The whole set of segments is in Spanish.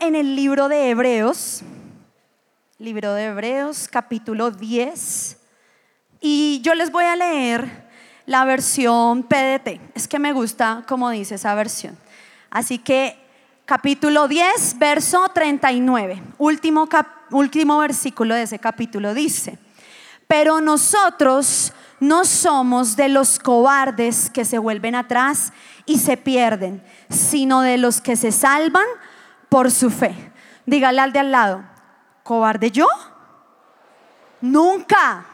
en el libro de Hebreos, libro de Hebreos, capítulo 10, y yo les voy a leer la versión PDT. Es que me gusta como dice esa versión. Así que capítulo 10, verso 39, último, último versículo de ese capítulo dice, pero nosotros no somos de los cobardes que se vuelven atrás y se pierden, sino de los que se salvan por su fe. Dígale al de al lado, ¿cobarde yo? Nunca.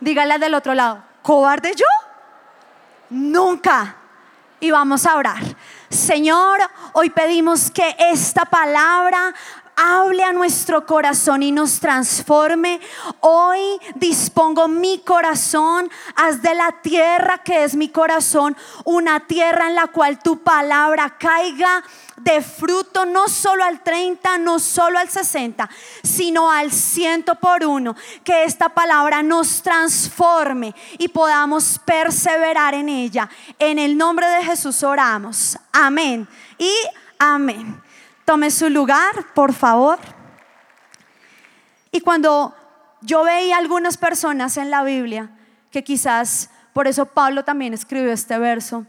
Dígale al del otro lado, ¿cobarde yo? Nunca. Y vamos a orar. Señor, hoy pedimos que esta palabra hable a nuestro corazón y nos transforme. Hoy dispongo mi corazón, haz de la tierra que es mi corazón una tierra en la cual tu palabra caiga de fruto no solo al 30, no solo al 60, sino al ciento por uno. Que esta palabra nos transforme y podamos perseverar en ella. En el nombre de Jesús oramos. Amén y amén. Tome su lugar, por favor. Y cuando yo veía algunas personas en la Biblia, que quizás por eso Pablo también escribió este verso,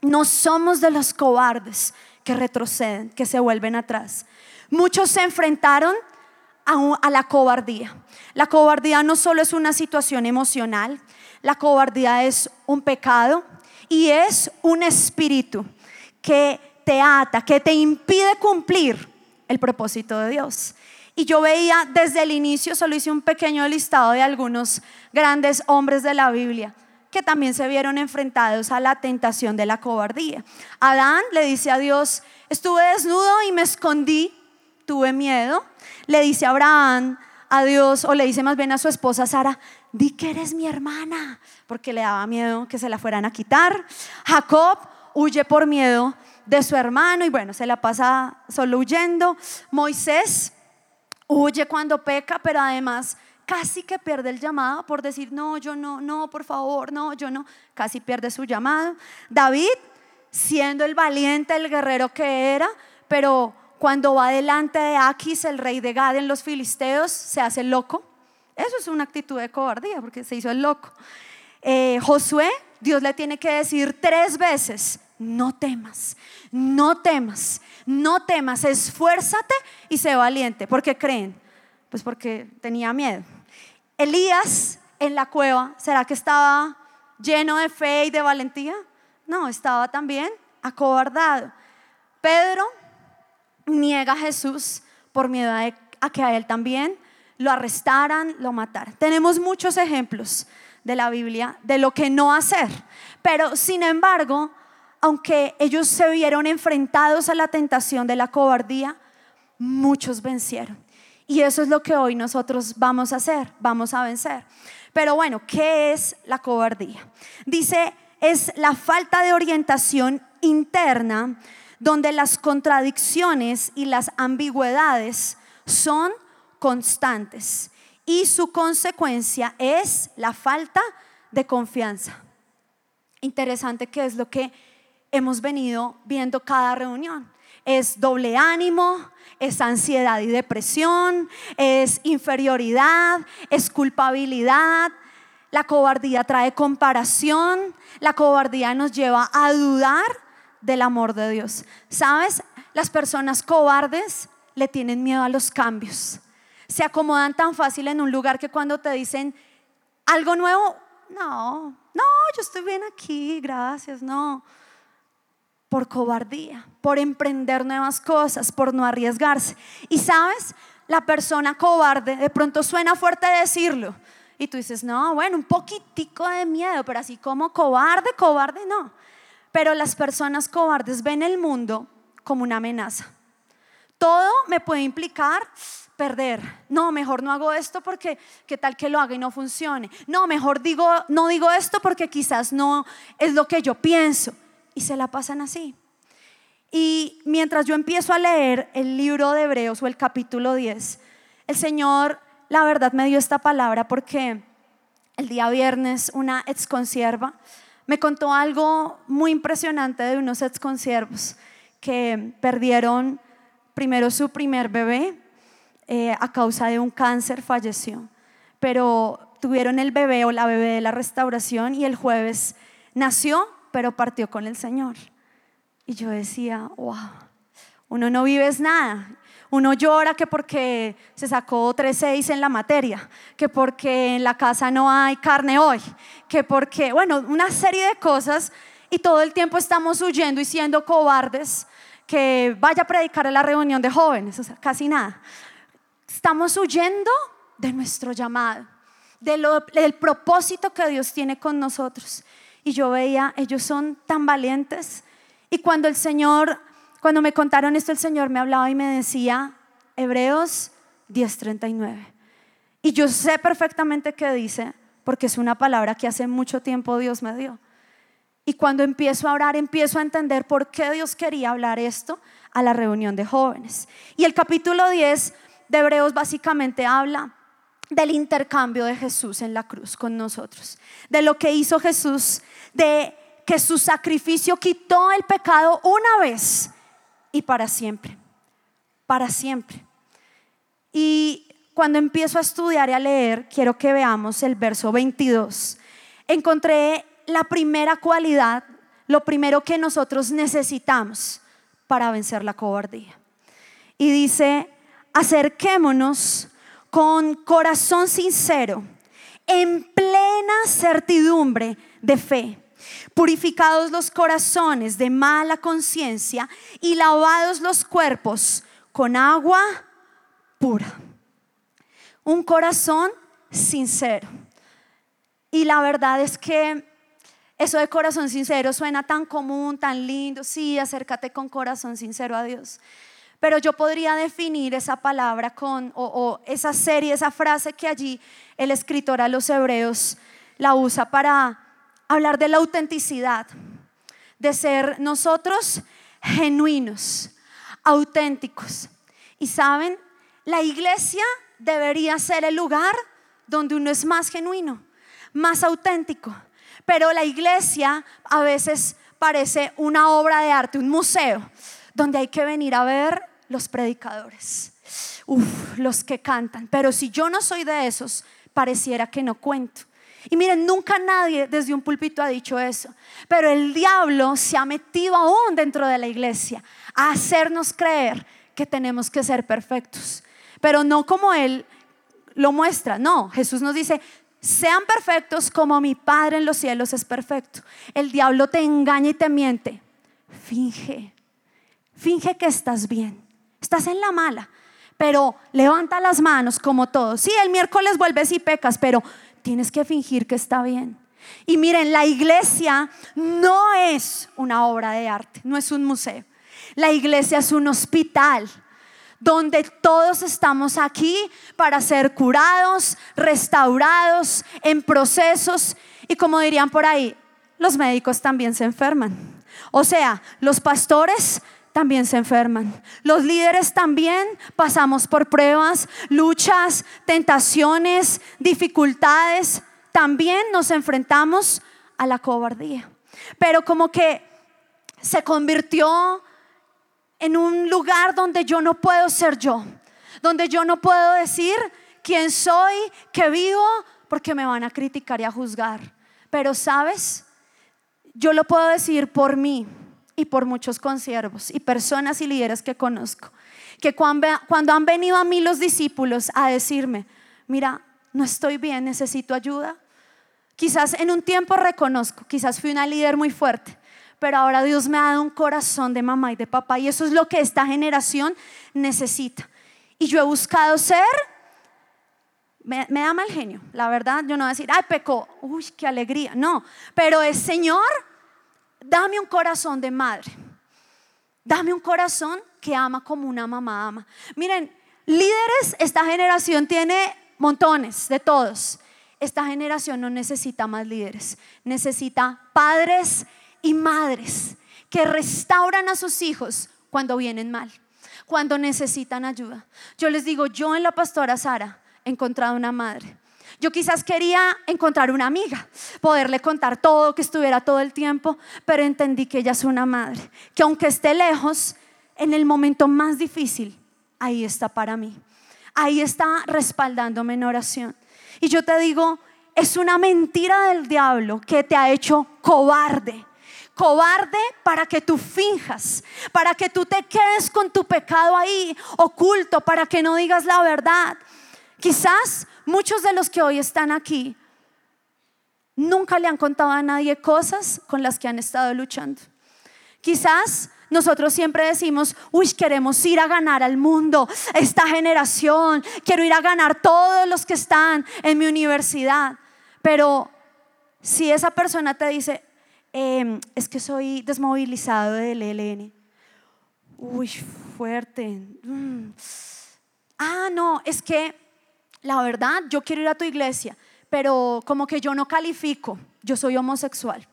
no somos de los cobardes que retroceden, que se vuelven atrás. Muchos se enfrentaron a, la cobardía. La cobardía no solo es una situación emocional, la cobardía es un pecado y es un espíritu que te ata, que te impide cumplir el propósito de Dios. Y yo veía desde el inicio, solo hice un pequeño listado de algunos grandes hombres de la Biblia que también se vieron enfrentados a la tentación de la cobardía. Adán le dice a Dios, estuve desnudo y me escondí, tuve miedo. Le dice a Abraham, a Dios, o le dice más bien a su esposa Sara, di que eres mi hermana, porque le daba miedo que se la fueran a quitar. Jacob huye por miedo de su hermano y bueno, se la pasa solo huyendo. Moisés huye cuando peca, pero además casi que pierde el llamado por decir, no, yo no, no, por favor, no, yo no, casi pierde su llamado. David, siendo el valiente, el guerrero que era, pero cuando va delante de Aquis, el rey de Gad en los filisteos, se hace loco. Eso es una actitud de cobardía, porque se hizo el loco. Eh, Josué, Dios le tiene que decir tres veces, no temas, no temas, no temas, esfuérzate y sé valiente. ¿Por qué creen? Pues porque tenía miedo. Elías en la cueva, ¿será que estaba lleno de fe y de valentía? No, estaba también acobardado. Pedro niega a Jesús por miedo a que a él también lo arrestaran, lo mataran. Tenemos muchos ejemplos de la Biblia de lo que no hacer, pero sin embargo, aunque ellos se vieron enfrentados a la tentación de la cobardía, muchos vencieron. Y eso es lo que hoy nosotros vamos a hacer, vamos a vencer. Pero bueno, ¿qué es la cobardía? Dice, es la falta de orientación interna donde las contradicciones y las ambigüedades son constantes y su consecuencia es la falta de confianza. Interesante que es lo que hemos venido viendo cada reunión. Es doble ánimo, es ansiedad y depresión, es inferioridad, es culpabilidad. La cobardía trae comparación, la cobardía nos lleva a dudar del amor de Dios. ¿Sabes? Las personas cobardes le tienen miedo a los cambios. Se acomodan tan fácil en un lugar que cuando te dicen algo nuevo, no, no, yo estoy bien aquí, gracias, no por cobardía, por emprender nuevas cosas, por no arriesgarse. Y sabes, la persona cobarde, de pronto suena fuerte decirlo. Y tú dices, no, bueno, un poquitico de miedo, pero así como cobarde, cobarde, no. Pero las personas cobardes ven el mundo como una amenaza. Todo me puede implicar perder. No, mejor no hago esto porque qué tal que lo haga y no funcione. No, mejor digo, no digo esto porque quizás no es lo que yo pienso y se la pasan así. Y mientras yo empiezo a leer el libro de Hebreos o el capítulo 10, el Señor, la verdad, me dio esta palabra porque el día viernes una ex consierva me contó algo muy impresionante de unos ex consiervos que perdieron primero su primer bebé eh, a causa de un cáncer falleció, pero tuvieron el bebé o la bebé de la restauración y el jueves nació, pero partió con el Señor. Y yo decía, wow, uno no vive nada. Uno llora que porque se sacó 3.6 en la materia, que porque en la casa no hay carne hoy, que porque, bueno, una serie de cosas y todo el tiempo estamos huyendo y siendo cobardes, que vaya a predicar a la reunión de jóvenes, o sea, casi nada. Estamos huyendo de nuestro llamado, del propósito que Dios tiene con nosotros. Y yo veía, ellos son tan valientes. Y cuando el Señor cuando me contaron esto, el Señor me hablaba y me decía, Hebreos 10:39. Y yo sé perfectamente qué dice, porque es una palabra que hace mucho tiempo Dios me dio. Y cuando empiezo a orar, empiezo a entender por qué Dios quería hablar esto a la reunión de jóvenes. Y el capítulo 10 de Hebreos básicamente habla del intercambio de Jesús en la cruz con nosotros, de lo que hizo Jesús, de que su sacrificio quitó el pecado una vez y para siempre, para siempre. Y cuando empiezo a estudiar y a leer, quiero que veamos el verso 22. Encontré la primera cualidad, lo primero que nosotros necesitamos para vencer la cobardía. Y dice, acerquémonos con corazón sincero, en plena certidumbre de fe purificados los corazones de mala conciencia y lavados los cuerpos con agua pura. Un corazón sincero. Y la verdad es que eso de corazón sincero suena tan común, tan lindo. Sí, acércate con corazón sincero a Dios. Pero yo podría definir esa palabra con, o, esa serie, esa frase que allí el escritor a los hebreos la usa para hablar de la autenticidad, de ser nosotros genuinos, auténticos. Y saben, la iglesia debería ser el lugar donde uno es más genuino, más auténtico. Pero la iglesia a veces parece una obra de arte, un museo, donde hay que venir a ver los predicadores, los que cantan. Pero si yo no soy de esos, pareciera que no cuento. Y miren, nunca nadie desde un púlpito ha dicho eso, pero el diablo se ha metido aún dentro de la iglesia a hacernos creer que tenemos que ser perfectos, pero no como él lo muestra, no, Jesús nos dice, sean perfectos como mi Padre en los cielos es perfecto. El diablo te engaña y te miente. Finge, finge que estás bien, estás en la mala, pero levanta las manos como todos. Sí, el miércoles vuelves y pecas, pero tienes que fingir que está bien. Y miren, la iglesia no es una obra de arte, no es un museo. La iglesia es un hospital donde todos estamos aquí para ser curados, restaurados, en procesos. Y como dirían por ahí, los médicos también se enferman. O sea, los pastores también se enferman. Los líderes también pasamos por pruebas, luchas, tentaciones, dificultades. También nos enfrentamos a la cobardía. Pero como que se convirtió en un lugar donde yo no puedo ser yo, donde yo no puedo decir quién soy, que vivo, porque me van a criticar y a juzgar. Pero sabes, yo lo puedo decir por mí y por muchos consiervos y personas y líderes que conozco, que cuando han venido a mí los discípulos a decirme, mira, no estoy bien, necesito ayuda. Quizás en un tiempo reconozco, quizás fui una líder muy fuerte, pero ahora Dios me ha dado un corazón de mamá y de papá y eso es lo que esta generación necesita. Y yo he buscado ser, me, da mal genio, la verdad, yo no voy a decir, ay, pecó, uy, qué alegría, no, pero es Señor, dame un corazón de madre. Dame un corazón que ama como una mamá ama. Miren, líderes, esta generación tiene montones de todos. Esta generación no necesita más líderes, necesita padres y madres que restauran a sus hijos cuando vienen mal, cuando necesitan ayuda. Yo les digo, yo en la pastora Sara he encontrado una madre yo quizás quería encontrar una amiga, poderle contar todo, que estuviera todo el tiempo, pero entendí que ella es una madre, que aunque esté lejos, en el momento más difícil, ahí está para mí. Ahí está respaldándome en oración. Y yo te digo, es una mentira del diablo que te ha hecho cobarde. Cobarde para que tú finjas, para que tú te quedes con tu pecado ahí oculto, para que no digas la verdad. Quizás muchos de los que hoy están aquí nunca le han contado a nadie cosas con las que han estado luchando. Quizás nosotros siempre decimos, uy, queremos ir a ganar al mundo, esta generación, quiero ir a ganar todos los que están en mi universidad. Pero si esa persona te dice, em, es que soy desmovilizado del ELN, uy, fuerte. Mm. Ah, no, es que la verdad, yo quiero ir a tu iglesia, pero como que yo no califico, yo soy homosexual.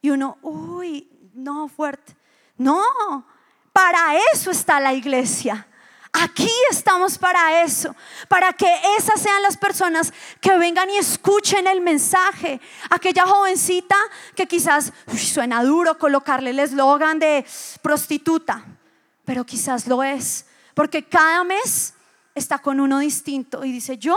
Y uno, uy, no, fuerte. No, para eso está la iglesia. Aquí estamos para eso, para que esas sean las personas que vengan y escuchen el mensaje. Aquella jovencita que quizás suena duro colocarle el eslogan de prostituta, pero quizás lo es, porque cada mes está con uno distinto y dice, yo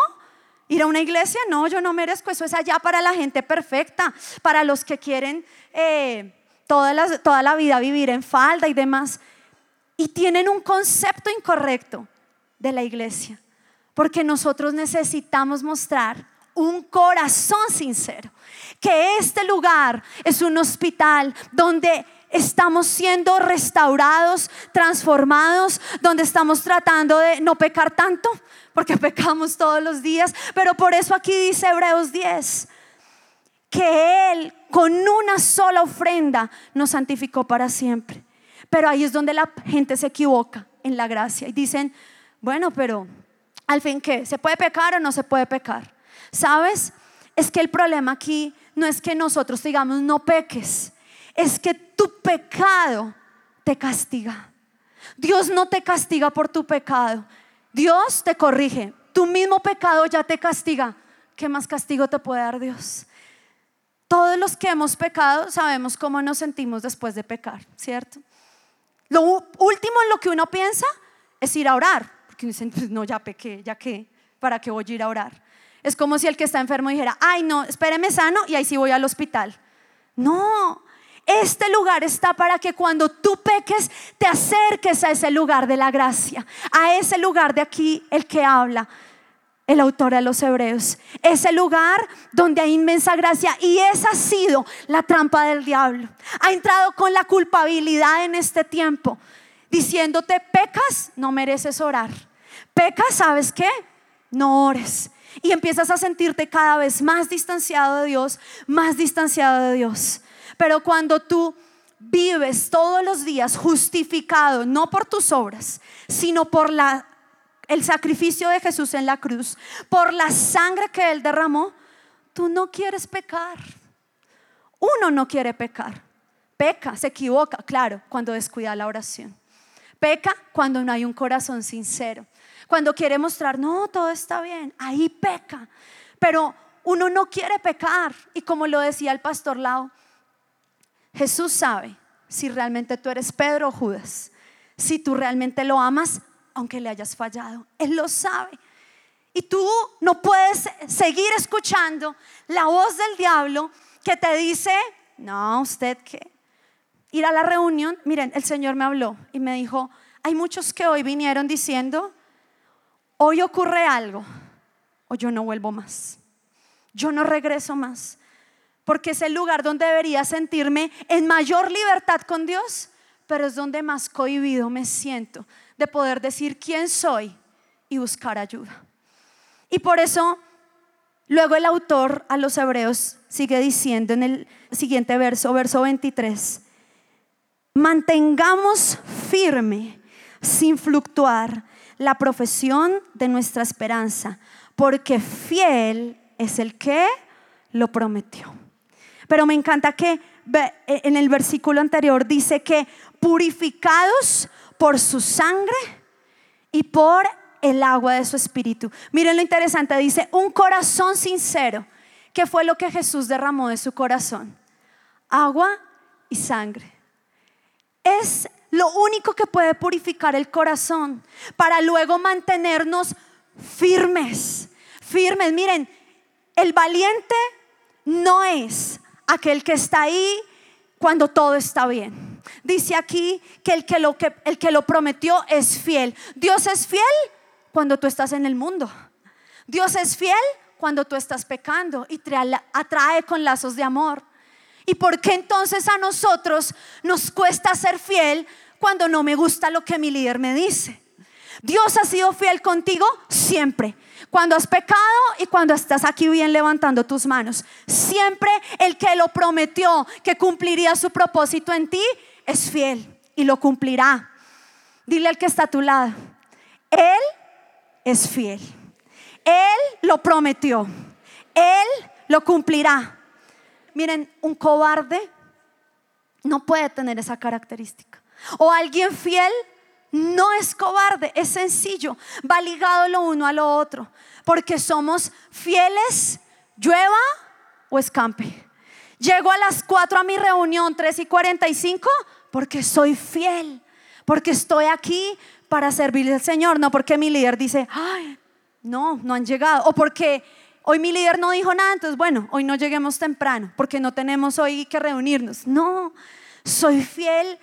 Ir a una iglesia, no, yo no merezco, eso es allá para la gente perfecta, para los que quieren eh, toda, la, toda la vida vivir en falda y demás. Y tienen un concepto incorrecto de la iglesia, porque nosotros necesitamos mostrar un corazón sincero, que este lugar es un hospital donde estamos siendo restaurados, transformados, donde estamos tratando de no pecar tanto, porque pecamos todos los días, pero por eso aquí dice Hebreos 10, que Él con una sola ofrenda nos santificó para siempre. Pero ahí es donde la gente se equivoca en la gracia y dicen, bueno, pero al fin qué, ¿se puede pecar o no se puede pecar? ¿Sabes? Es que el problema aquí no es que nosotros digamos no peques, es que tu pecado te castiga. Dios no te castiga por tu pecado. Dios te corrige. Tu mismo pecado ya te castiga. ¿Qué más castigo te puede dar Dios? Todos los que hemos pecado sabemos cómo nos sentimos después de pecar, ¿cierto? Lo último en lo que uno piensa es ir a orar, porque dicen, pues no, ya pequé, ya qué, ¿para qué voy a ir a orar? Es como si el que está enfermo dijera, ay no, espéreme sano y ahí sí voy al hospital. No, este lugar está para que cuando tú peques te acerques a ese lugar de la gracia, a ese lugar de aquí el que habla, el autor de los hebreos. Ese lugar donde hay inmensa gracia y esa ha sido la trampa del diablo. Ha entrado con la culpabilidad en este tiempo, diciéndote, pecas, no mereces orar. Pecas, ¿sabes qué? No ores. Y empiezas a sentirte cada vez más distanciado de Dios, más distanciado de Dios. Pero cuando tú vives todos los días justificado, no por tus obras, sino por la, el sacrificio de Jesús en la cruz, por la sangre que Él derramó, tú no quieres pecar. Uno no quiere pecar. Peca, se equivoca, claro, cuando descuida la oración. Peca cuando no hay un corazón sincero. Cuando quiere mostrar, no, todo está bien, ahí peca. Pero uno no quiere pecar. Y como lo decía el pastor Lau, Jesús sabe si realmente tú eres Pedro o Judas, si tú realmente lo amas, aunque le hayas fallado. Él lo sabe. Y tú no puedes seguir escuchando la voz del diablo que te dice, no, usted qué. Ir a la reunión, miren, el Señor me habló y me dijo, hay muchos que hoy vinieron diciendo, hoy ocurre algo, o yo no vuelvo más, yo no regreso más porque es el lugar donde debería sentirme en mayor libertad con Dios, pero es donde más cohibido me siento de poder decir quién soy y buscar ayuda. Y por eso luego el autor a los hebreos sigue diciendo en el siguiente verso, verso 23, mantengamos firme, sin fluctuar, la profesión de nuestra esperanza, porque fiel es el que lo prometió. Pero me encanta que e, en el versículo anterior dice que purificados por su sangre y por el agua de su espíritu. Miren lo interesante, dice un corazón sincero. ¿Qué fue lo que Jesús derramó de su corazón? Agua y sangre. Es lo único que puede purificar el corazón para luego mantenernos firmes, firmes. Miren, el valiente no es aquel que está ahí cuando todo está bien. Dice aquí que el que lo, que, el que lo prometió es fiel. Dios es fiel cuando tú estás en el mundo. Dios es fiel cuando tú estás pecando y te atrae con lazos de amor. ¿Y por qué entonces a nosotros nos cuesta ser fiel cuando no me gusta lo que mi líder me dice? Dios ha sido fiel contigo siempre. Cuando has pecado y cuando estás aquí bien levantando tus manos. Siempre el que lo prometió que cumpliría su propósito en ti es fiel y lo cumplirá. Dile al que está a tu lado, Él es fiel. Él lo prometió. Él lo cumplirá. Miren, un cobarde no puede tener esa característica. O alguien fiel no es cobarde, es sencillo, va ligado lo uno a lo otro, porque somos fieles, llueva o escampe. Llego a las 4 a mi reunión, 3 y 45, porque soy fiel, porque estoy aquí para servir al Señor, no porque mi líder dice, ay, no, no han llegado, o porque hoy mi líder no dijo nada, entonces bueno, hoy no lleguemos temprano, porque no tenemos hoy que reunirnos. No, soy fiel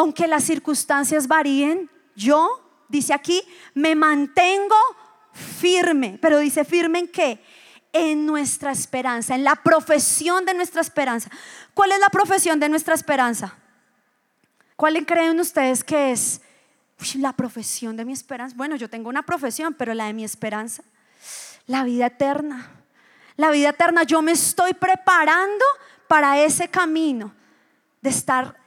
aunque las circunstancias varíen, yo, dice aquí, me mantengo firme. Pero dice firme en qué? En nuestra esperanza, en la profesión de nuestra esperanza. ¿Cuál es la profesión de nuestra esperanza? ¿Cuál creen ustedes que es la profesión de mi esperanza? Bueno, yo tengo una profesión, pero la de mi esperanza, la vida eterna. La vida eterna, yo me estoy preparando para ese camino de estar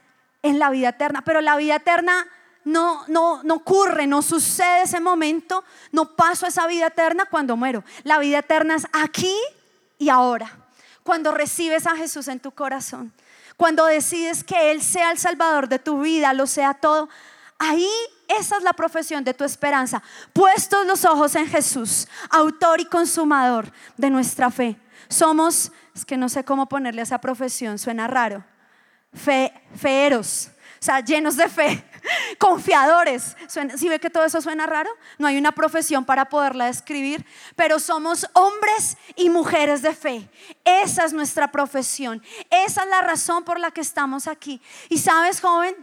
en la vida eterna. Pero la vida eterna no, no, no ocurre, no sucede ese momento, no paso esa vida eterna cuando muero. La vida eterna es aquí y ahora. Cuando recibes a Jesús en tu corazón, cuando decides que Él sea el Salvador de tu vida, lo sea todo, ahí esa es la profesión de tu esperanza. Puestos los ojos en Jesús, autor y consumador de nuestra fe. Somos, es que no sé cómo ponerle esa profesión, suena raro fe, feeros, o sea, llenos de fe, confiadores. Si ve que todo eso suena raro, no hay una profesión para poderla describir, pero somos hombres y mujeres de fe. Esa es nuestra profesión. Esa es la razón por la que estamos aquí. Y sabes, joven,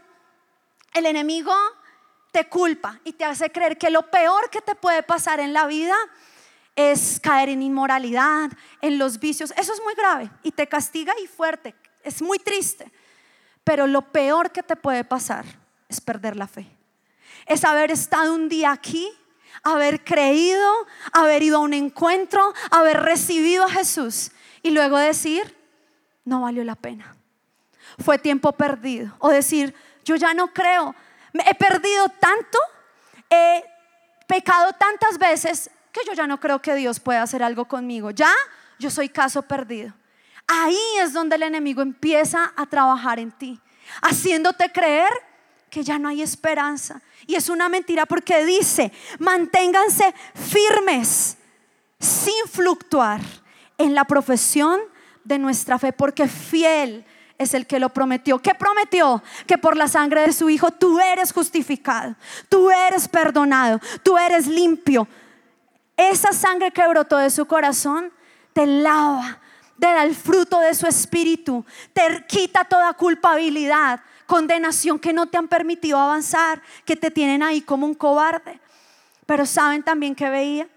el enemigo te culpa y te hace creer que lo peor que te puede pasar en la vida es caer en inmoralidad, en los vicios. Eso es muy grave y te castiga y fuerte. Es muy triste. Pero lo peor que te puede pasar es perder la fe. Es haber estado un día aquí, haber creído, haber ido a un encuentro, haber recibido a Jesús y luego decir, no valió la pena. Fue tiempo perdido. O decir, yo ya no creo. He perdido tanto, he pecado tantas veces que yo ya no creo que Dios pueda hacer algo conmigo. Ya yo soy caso perdido. Ahí es donde el enemigo empieza a trabajar en ti, haciéndote creer que ya no hay esperanza. Y es una mentira porque dice, manténganse firmes, sin fluctuar en la profesión de nuestra fe, porque fiel es el que lo prometió. ¿Qué prometió? Que por la sangre de su Hijo tú eres justificado, tú eres perdonado, tú eres limpio. Esa sangre que brotó de su corazón te lava, te da el fruto de su espíritu, te quita toda culpabilidad, condenación que no te han permitido avanzar, que te tienen ahí como un cobarde. Pero saben también que veía,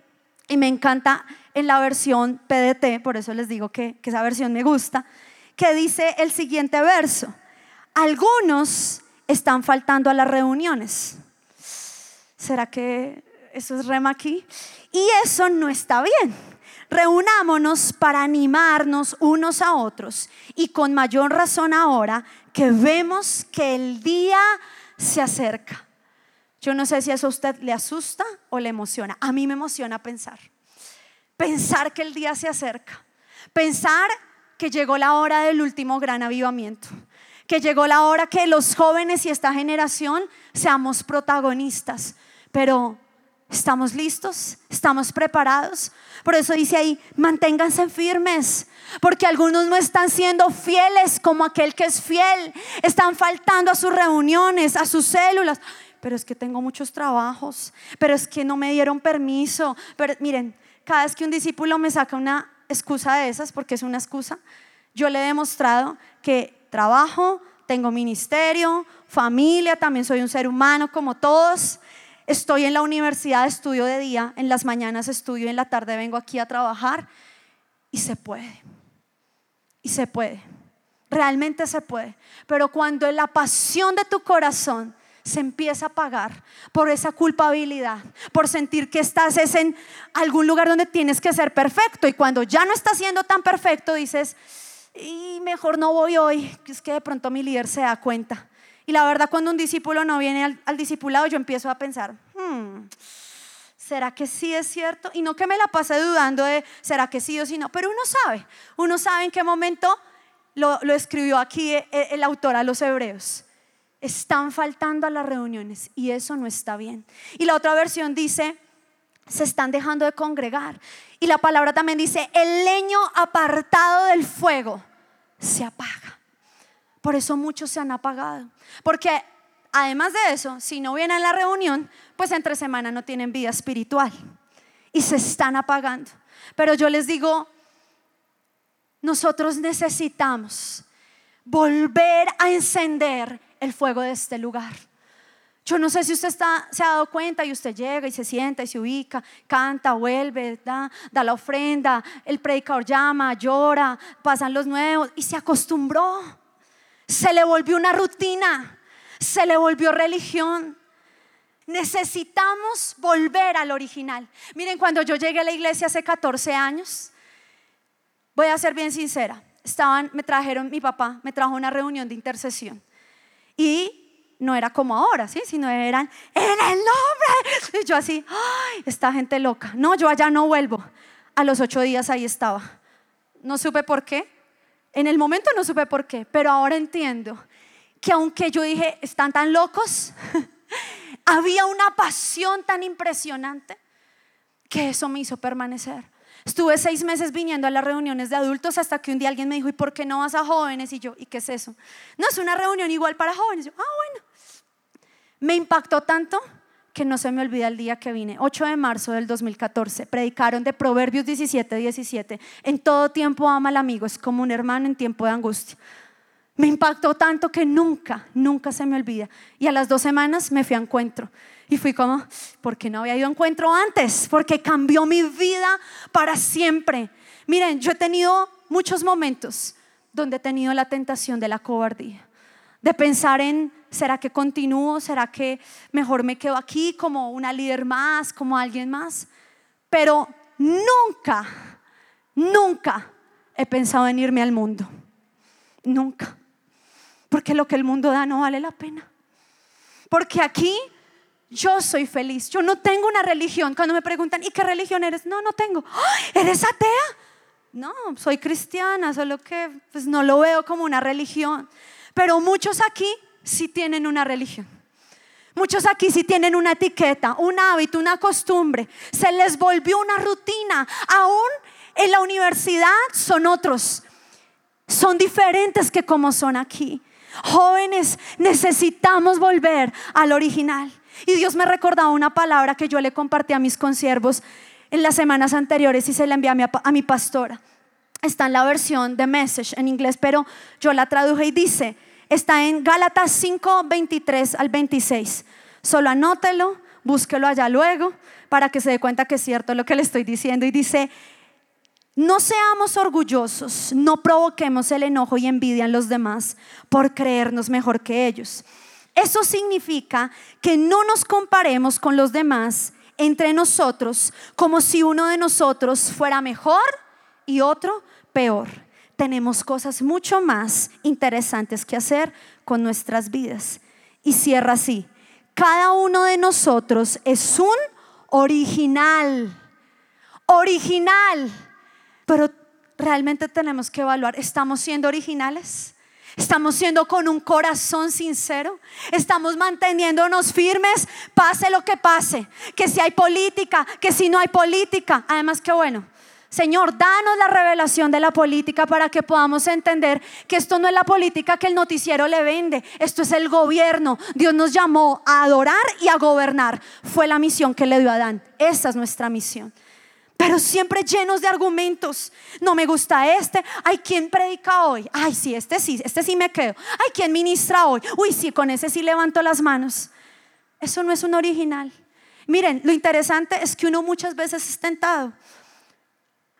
y me encanta en la versión PDT, por eso les digo que, que esa versión me gusta, que dice el siguiente verso, algunos están faltando a las reuniones. ¿Será que eso es rema aquí? Y eso no está bien reunámonos para animarnos unos a otros y con mayor razón ahora que vemos que el día se acerca. Yo no sé si eso a usted le asusta o le emociona. A mí me emociona pensar. Pensar que el día se acerca. Pensar que llegó la hora del último gran avivamiento. Que llegó la hora que los jóvenes y esta generación seamos protagonistas. Pero ¿Estamos listos? ¿Estamos preparados? Por eso dice ahí, manténganse firmes, porque algunos no están siendo fieles como aquel que es fiel. Están faltando a sus reuniones, a sus células. Pero es que tengo muchos trabajos, pero es que no me dieron permiso. Pero miren, cada vez que un discípulo me saca una excusa de esas, porque es una excusa, yo le he demostrado que trabajo, tengo ministerio, familia, también soy un ser humano como todos. Estoy en la universidad, estudio de día, en las mañanas estudio, en la tarde vengo aquí a trabajar y se puede. Y se puede. Realmente se puede. Pero cuando la pasión de tu corazón se empieza a apagar por esa culpabilidad, por sentir que estás en algún lugar donde tienes que ser perfecto y cuando ya no estás siendo tan perfecto dices, y mejor no voy hoy, es que de pronto mi líder se da cuenta. Y la verdad, cuando un discípulo no viene al, discipulado, yo empiezo a pensar, hmm, ¿será que sí es cierto? Y no que me la pase dudando de, ¿será que sí o sí no? Pero uno sabe, uno sabe en qué momento lo, escribió aquí el, el autor a los hebreos. Están faltando a las reuniones y eso no está bien. Y la otra versión dice, se están dejando de congregar. Y la palabra también dice, el leño apartado del fuego se apaga. Por eso muchos se han apagado. Porque además de eso, si no vienen a la reunión, pues entre semana no tienen vida espiritual. Y se están apagando. Pero yo les digo, nosotros necesitamos volver a encender el fuego de este lugar. Yo no sé si usted se ha dado cuenta y usted llega y se sienta y se ubica, canta, vuelve, da, da la ofrenda, el predicador llama, llora, pasan los nuevos y se acostumbró. Se le volvió una rutina, se le volvió religión. Necesitamos volver al original. Miren, cuando yo llegué a la iglesia hace 14 años, voy a ser bien sincera, estaban, me trajeron, mi papá me trajo una reunión de intercesión y no era como ahora, ¿sí? Sino eran, en el nombre. Y yo así, ay, esta gente loca. No, yo allá no vuelvo. A los ocho días ahí estaba. No supe por qué. En el momento no supe por qué, pero ahora entiendo que aunque yo dije, están tan locos, había una pasión tan impresionante que eso me hizo permanecer. Estuve seis meses viniendo a las reuniones de adultos hasta que un día alguien me dijo, ¿y por qué no vas a jóvenes? Y yo, ¿y qué es eso? No, es una reunión igual para jóvenes. Yo, ah, bueno. Me impactó tanto que no se me olvida el día que vine, 8 de marzo del 2014, predicaron de Proverbios 17, 17. En todo tiempo ama al amigo, es como un hermano en tiempo de angustia. Me impactó tanto que nunca, nunca se me olvida. Y a las dos semanas me fui a encuentro. Y fui como, ¿por qué no había ido a encuentro antes? Porque cambió mi vida para siempre. Miren, yo he tenido muchos momentos donde he tenido la tentación de la cobardía, de pensar en, ¿será que continúo? ¿Será que mejor me quedo aquí como una líder más, como alguien más? Pero nunca, nunca he pensado en irme al mundo. Nunca. Porque lo que el mundo da no vale la pena. Porque aquí yo soy feliz. Yo no tengo una religión. Cuando me preguntan, ¿y qué religión eres? No, no tengo. ¿Eres atea? No, soy cristiana, solo que pues no lo veo como una religión. Pero muchos aquí sí tienen una religión. Muchos aquí sí tienen una etiqueta, un hábito, una costumbre. Se les volvió una rutina. Aún en la universidad son otros. Son diferentes que como son aquí. Jóvenes, necesitamos volver al original. Y Dios me recordaba una palabra que yo le compartí a mis consiervos en las semanas anteriores y se la envié a mi, a mi pastora. Está en la versión de Message en inglés, pero yo la traduje y dice, está en Gálatas 5, 23 al 26. Solo anótelo, búsquelo allá luego para que se dé cuenta que es cierto lo que le estoy diciendo. Y dice, no seamos orgullosos, no provoquemos el enojo y envidia en los demás por creernos mejor que ellos. Eso significa que no nos comparemos con los demás entre nosotros como si uno de nosotros fuera mejor y otro peor. Tenemos cosas mucho más interesantes que hacer con nuestras vidas. Y cierra así. Cada uno de nosotros es un original. Original. Pero realmente tenemos que evaluar, ¿estamos siendo originales? Estamos siendo con un corazón sincero. Estamos manteniéndonos firmes, pase lo que pase. Que si hay política, que si no hay política. Además, que bueno. Señor, danos la revelación de la política para que podamos entender que esto no es la política que el noticiero le vende, esto es el gobierno. Dios nos llamó a adorar y a gobernar. Fue la misión que le dio a Adán. Esa es nuestra misión pero siempre llenos de argumentos. No me gusta este. Hay quien predica hoy. Ay, sí, este sí, este sí me quedo. Hay quien ministra hoy. Uy, sí, con ese sí levanto las manos. Eso no es un original. Miren, lo interesante es que uno muchas veces es tentado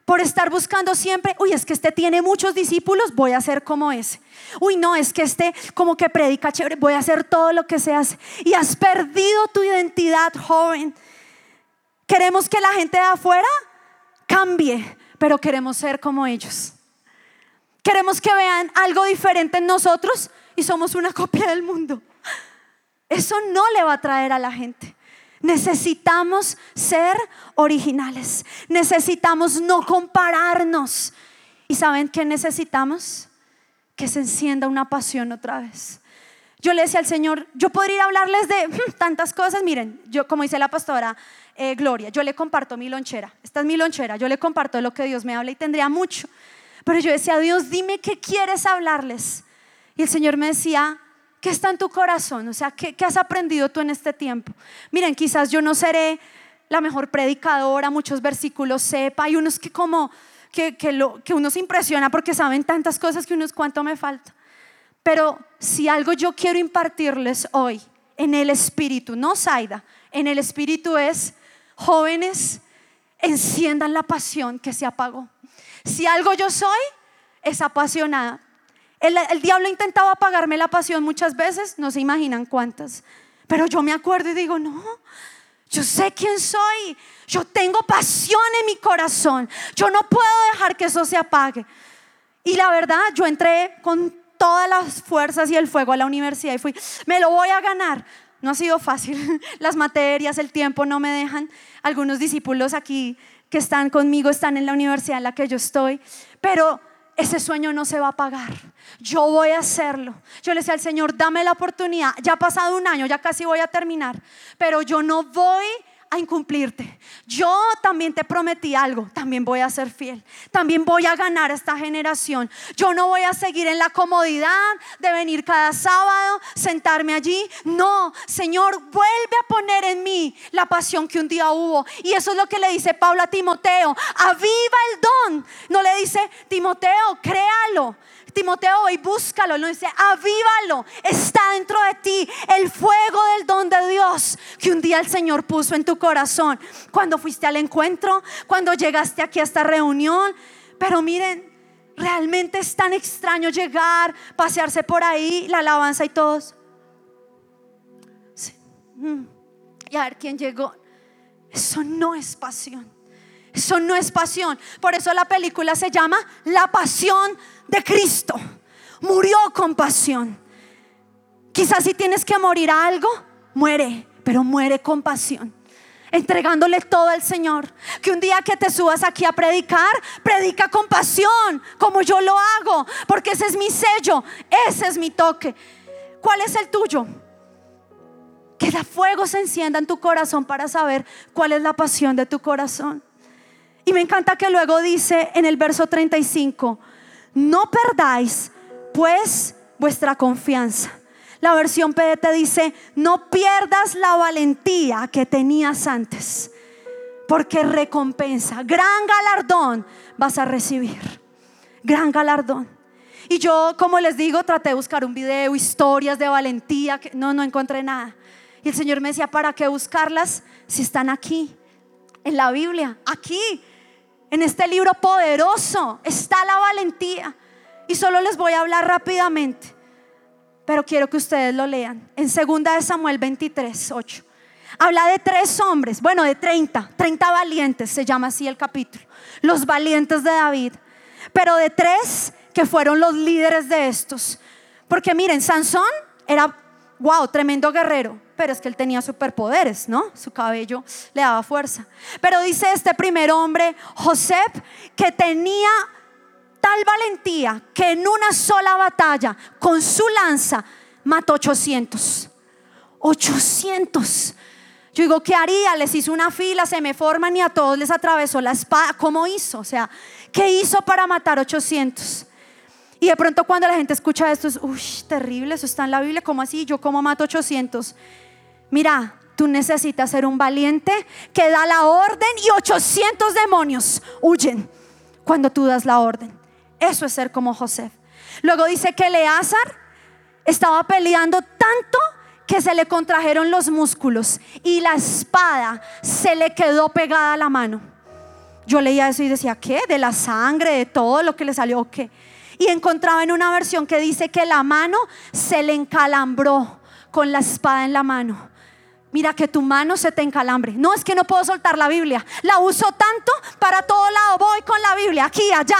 por estar buscando siempre, uy, es que este tiene muchos discípulos, voy a ser como ese. Uy, no, es que este como que predica chévere, voy a hacer todo lo que se hace. Y has perdido tu identidad, joven. Queremos que la gente de afuera cambie, pero queremos ser como ellos. Queremos que vean algo diferente en nosotros y somos una copia del mundo. Eso no le va a traer a la gente. Necesitamos ser originales. Necesitamos no compararnos. ¿Y saben qué necesitamos? Que se encienda una pasión otra vez. Yo le decía al Señor, yo podría hablarles de hmm, tantas cosas. Miren, yo como dice la pastora, eh, Gloria, yo le comparto mi lonchera, esta es mi lonchera, yo le comparto lo que Dios me habla y tendría mucho. Pero yo decía, Dios, dime qué quieres hablarles. Y el Señor me decía, ¿qué está en tu corazón? O sea, ¿qué, has aprendido tú en este tiempo? Miren, quizás yo no seré la mejor predicadora, muchos versículos sepa, hay unos que como, que, lo, que uno se impresiona porque saben tantas cosas que unos cuánto me falta. Pero si algo yo quiero impartirles hoy en el Espíritu, no Saida, en el Espíritu es jóvenes, enciendan la pasión que se apagó. Si algo yo soy, es apasionada. El, diablo intentaba apagarme la pasión muchas veces, no se imaginan cuántas. Pero yo me acuerdo y digo, no, yo sé quién soy. Yo tengo pasión en mi corazón. Yo no puedo dejar que eso se apague. Y la verdad, yo entré con todas las fuerzas y el fuego a la universidad y fui, me lo voy a ganar. No ha sido fácil. Las materias, el tiempo no me dejan. Algunos discípulos aquí que están conmigo están en la universidad en la que yo estoy. Pero ese sueño no se va a apagar. Yo voy a hacerlo. Yo le decía al Señor, dame la oportunidad. Ya ha pasado un año, ya casi voy a terminar. Pero yo no voy incumplirte. Yo también te prometí algo, también voy a ser fiel, también voy a ganar esta generación. Yo no voy a seguir en la comodidad de venir cada sábado, sentarme allí. No, Señor, vuelve a poner en mí la pasión que un día hubo. Y eso es lo que le dice Pablo a Timoteo, aviva el don. No le dice, Timoteo, créalo. Timoteo, y búscalo, no dice, avívalo, está dentro de ti el fuego del don de Dios que un día el Señor puso en tu corazón cuando fuiste al encuentro, cuando llegaste aquí a esta reunión. Pero miren, realmente es tan extraño llegar, pasearse por ahí, la alabanza y todos. Mm. Y a ver quién llegó. Eso no es pasión. Eso no es pasión. Por eso la película se llama La pasión de Cristo. Murió con pasión. Quizás si tienes que morir a algo, muere, pero muere con pasión. Entregándole todo al Señor. Que un día que te subas aquí a predicar, predica con pasión, como yo lo hago, porque ese es mi sello, ese es mi toque. ¿Cuál es el tuyo? Que el fuego se encienda en tu corazón para saber cuál es la pasión de tu corazón. Y me encanta que luego dice en el verso 35, no perdáis pues vuestra confianza. La versión PDT dice, no pierdas la valentía que tenías antes, porque recompensa, gran galardón vas a recibir. Gran galardón. Y yo, como les digo, traté de buscar un video, historias de valentía, que no, no encontré nada. Y el Señor me decía, ¿para qué buscarlas si están aquí? En la Biblia, aquí, en este libro poderoso está la valentía. Y solo les voy a hablar rápidamente, pero quiero que ustedes lo lean. En 2 de Samuel 23, 8. Habla de tres hombres, bueno, de 30, 30 valientes, se llama así el capítulo. Los valientes de David. Pero de tres que fueron los líderes de estos. Porque miren, Sansón era, wow, tremendo guerrero pero es que él tenía superpoderes, ¿no? Su cabello le daba fuerza. Pero dice este primer hombre, José, que tenía tal valentía que en una sola batalla, con su lanza, mató 800. 800. Yo digo, ¿qué haría? Les hizo una fila, se me forman y a todos les atravesó la espada. ¿Cómo hizo? O sea, ¿qué hizo para matar 800? Y de pronto cuando la gente escucha esto es, uy, terrible, eso está en la Biblia, ¿cómo así? ¿Yo cómo mato 800? Mira, tú necesitas ser un valiente que da la orden y 800 demonios huyen cuando tú das la orden. Eso es ser como José. Luego dice que Eleazar estaba peleando tanto que se le contrajeron los músculos y la espada se le quedó pegada a la mano. Yo leía eso y decía, ¿qué? De la sangre, de todo lo que le salió, ¿qué? Y encontraba en una versión que dice que la mano se le encalambró con la espada en la mano. Mira que tu mano se te encalambre. No es que no puedo soltar la Biblia. La uso tanto para todo lado. Voy con la Biblia, aquí, allá,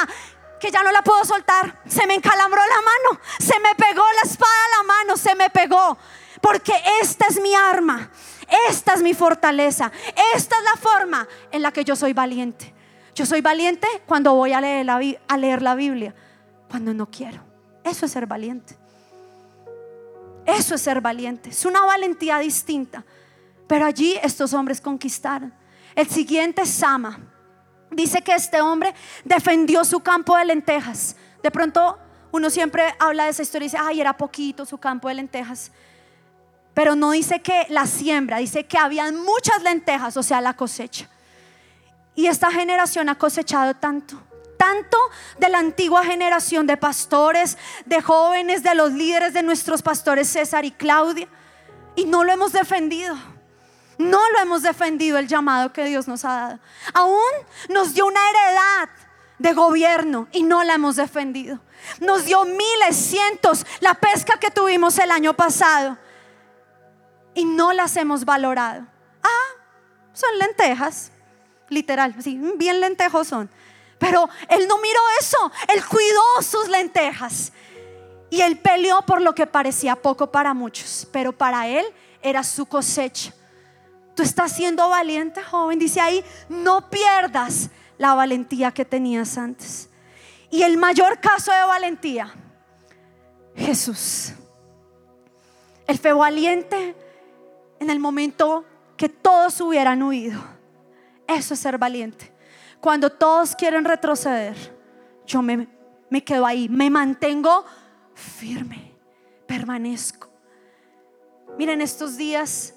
que ya no la puedo soltar. Se me encalambró la mano. Se me pegó la espada a la mano. Se me pegó. Porque esta es mi arma. Esta es mi fortaleza. Esta es la forma en la que yo soy valiente. Yo soy valiente cuando voy a leer la, Biblia cuando no quiero. Eso es ser valiente. Eso es ser valiente. Es una valentía distinta. Pero allí estos hombres conquistaron. El siguiente es Sama. Dice que este hombre defendió su campo de lentejas. De pronto uno siempre habla de esa historia y dice, ay, era poquito su campo de lentejas. Pero no dice que la siembra, dice que habían muchas lentejas, o sea, la cosecha. Y esta generación ha cosechado tanto tanto de la antigua generación de pastores, de jóvenes, de los líderes de nuestros pastores César y Claudia. Y no lo hemos defendido. No lo hemos defendido el llamado que Dios nos ha dado. Aún nos dio una heredad de gobierno y no la hemos defendido. Nos dio miles, cientos, la pesca que tuvimos el año pasado y no las hemos valorado. Ah, son lentejas, literal, sí, bien lentejos son. Pero él no miró eso, él cuidó sus lentejas. Y él peleó por lo que parecía poco para muchos, pero para él era su cosecha. Tú estás siendo valiente, joven. Dice ahí, no pierdas la valentía que tenías antes. Y el mayor caso de valentía, Jesús. Él fue valiente en el momento que todos hubieran huido. Eso es ser valiente. Cuando todos quieren retroceder, yo me, me quedo ahí, me mantengo firme, permanezco. Miren, estos días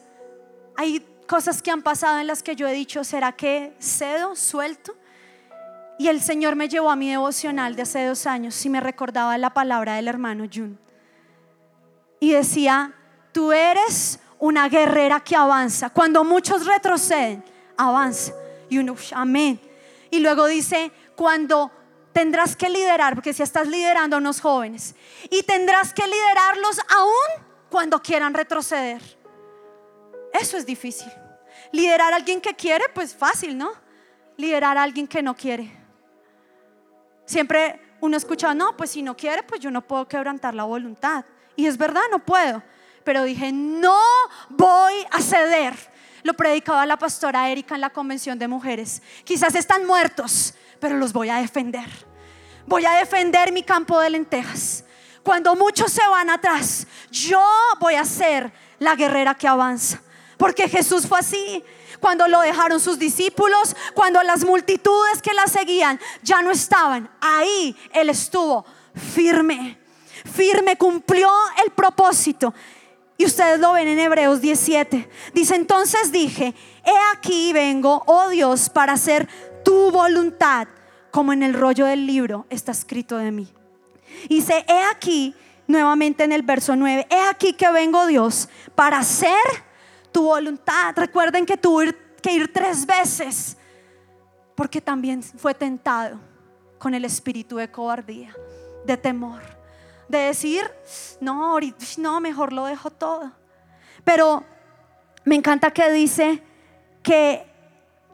hay cosas que han pasado en las que yo he dicho, ¿será que cedo, suelto? Y el Señor me llevó a mi devocional de hace dos años y me recordaba la palabra del hermano Jun. Y decía, tú eres una guerrera que avanza. Cuando muchos retroceden, avanza. Y uno, amén. Y luego dice, cuando tendrás que liderar, porque si estás liderando a unos jóvenes, y tendrás que liderarlos aún cuando quieran retroceder. Eso es difícil. Liderar a alguien que quiere, pues fácil, ¿no? Liderar a alguien que no quiere. Siempre uno escucha, no, pues si no quiere, pues yo no puedo quebrantar la voluntad. Y es verdad, no puedo. Pero dije, no voy a ceder lo predicaba la pastora Erika en la convención de mujeres. Quizás están muertos, pero los voy a defender. Voy a defender mi campo de lentejas. Cuando muchos se van atrás, yo voy a ser la guerrera que avanza. Porque Jesús fue así. Cuando lo dejaron sus discípulos, cuando las multitudes que la seguían ya no estaban, ahí Él estuvo firme. Firme, cumplió el propósito. Y ustedes lo ven en Hebreos 17. Dice, entonces dije, he aquí vengo, oh Dios, para hacer tu voluntad, como en el rollo del libro está escrito de mí. Dice, he aquí, nuevamente en el verso 9, he aquí que vengo Dios para hacer tu voluntad. Recuerden que tuvo que ir tres veces, porque también fue tentado con el espíritu de cobardía, de temor de decir, no, no, mejor lo dejo todo. Pero me encanta que dice que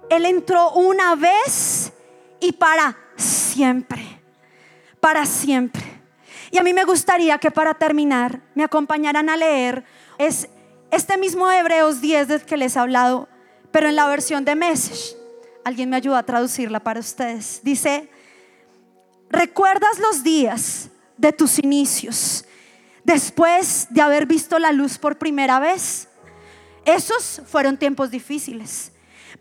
Él entró una vez y para siempre, para siempre. Y a mí me gustaría que para terminar me acompañaran a leer es este mismo Hebreos 10 del que les he hablado, pero en la versión de Message. Alguien me ayuda a traducirla para ustedes. Dice, recuerdas los días de tus inicios, después de haber visto la luz por primera vez. Esos fueron tiempos difíciles.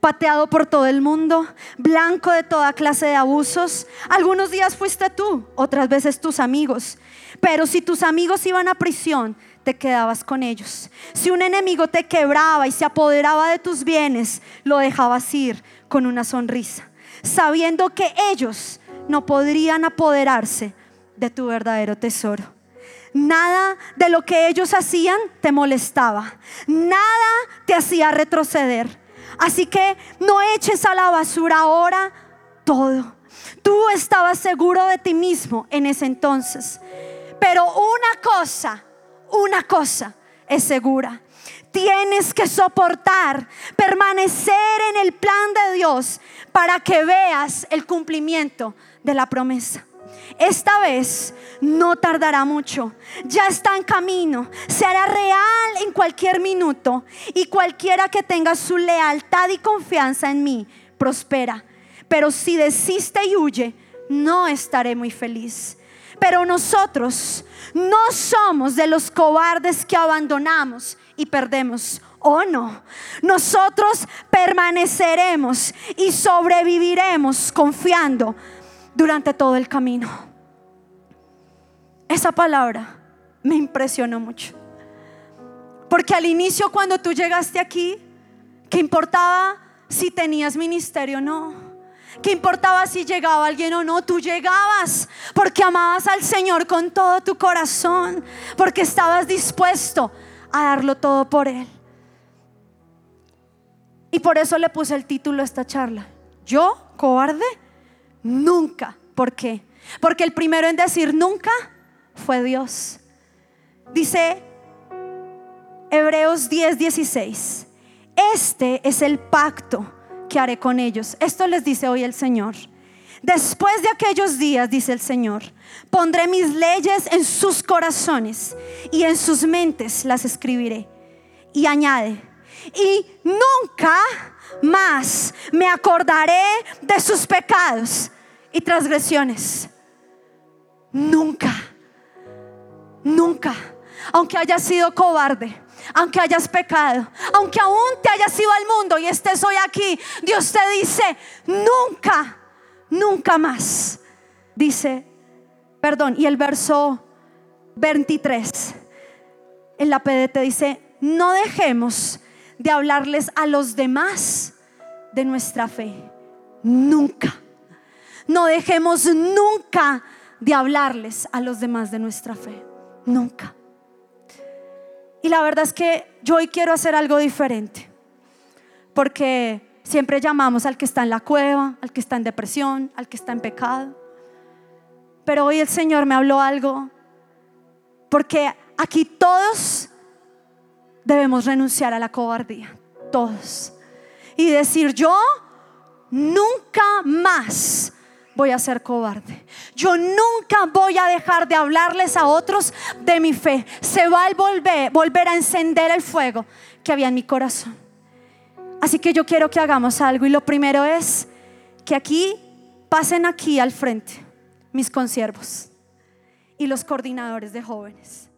Pateado por todo el mundo, blanco de toda clase de abusos. Algunos días fuiste tú, otras veces tus amigos. Pero si tus amigos iban a prisión, te quedabas con ellos. Si un enemigo te quebraba y se apoderaba de tus bienes, lo dejabas ir con una sonrisa, sabiendo que ellos no podrían apoderarse de tu verdadero tesoro. Nada de lo que ellos hacían te molestaba. Nada te hacía retroceder. Así que no eches a la basura ahora todo. Tú estabas seguro de ti mismo en ese entonces. Pero una cosa, una cosa es segura. Tienes que soportar, permanecer en el plan de Dios para que veas el cumplimiento de la promesa. Esta vez no tardará mucho, ya está en camino, se hará real en cualquier minuto y cualquiera que tenga su lealtad y confianza en mí prospera. Pero si desiste y huye, no estaré muy feliz. Pero nosotros no somos de los cobardes que abandonamos y perdemos. Oh no, nosotros permaneceremos y sobreviviremos confiando durante todo el camino. Esa palabra me impresionó mucho. Porque al inicio cuando tú llegaste aquí, ¿qué importaba si tenías ministerio o no? ¿Qué importaba si llegaba alguien o no? Tú llegabas porque amabas al Señor con todo tu corazón, porque estabas dispuesto a darlo todo por Él. Y por eso le puse el título a esta charla. Yo, cobarde, Nunca. ¿Por qué? Porque el primero en decir nunca fue Dios. Dice Hebreos 10, 16. Este es el pacto que haré con ellos. Esto les dice hoy el Señor. Después de aquellos días, dice el Señor, pondré mis leyes en sus corazones y en sus mentes las escribiré. Y añade, y nunca más me acordaré de sus pecados y transgresiones. Nunca, nunca, aunque hayas sido cobarde, aunque hayas pecado, aunque aún te hayas ido al mundo y estés hoy aquí, Dios te dice, nunca, nunca más. Dice, perdón, y el verso 23 en la PDT dice, no dejemos de hablarles a los demás de nuestra fe. Nunca. No dejemos nunca de hablarles a los demás de nuestra fe. Nunca. Y la verdad es que yo hoy quiero hacer algo diferente. Porque siempre llamamos al que está en la cueva, al que está en depresión, al que está en pecado. Pero hoy el Señor me habló algo. Porque aquí todos debemos renunciar a la cobardía. Todos. Y decir, yo nunca más voy a ser cobarde. Yo nunca voy a dejar de hablarles a otros de mi fe. Se va a volver, volver a encender el fuego que había en mi corazón. Así que yo quiero que hagamos algo y lo primero es que aquí pasen aquí al frente mis consiervos y los coordinadores de jóvenes.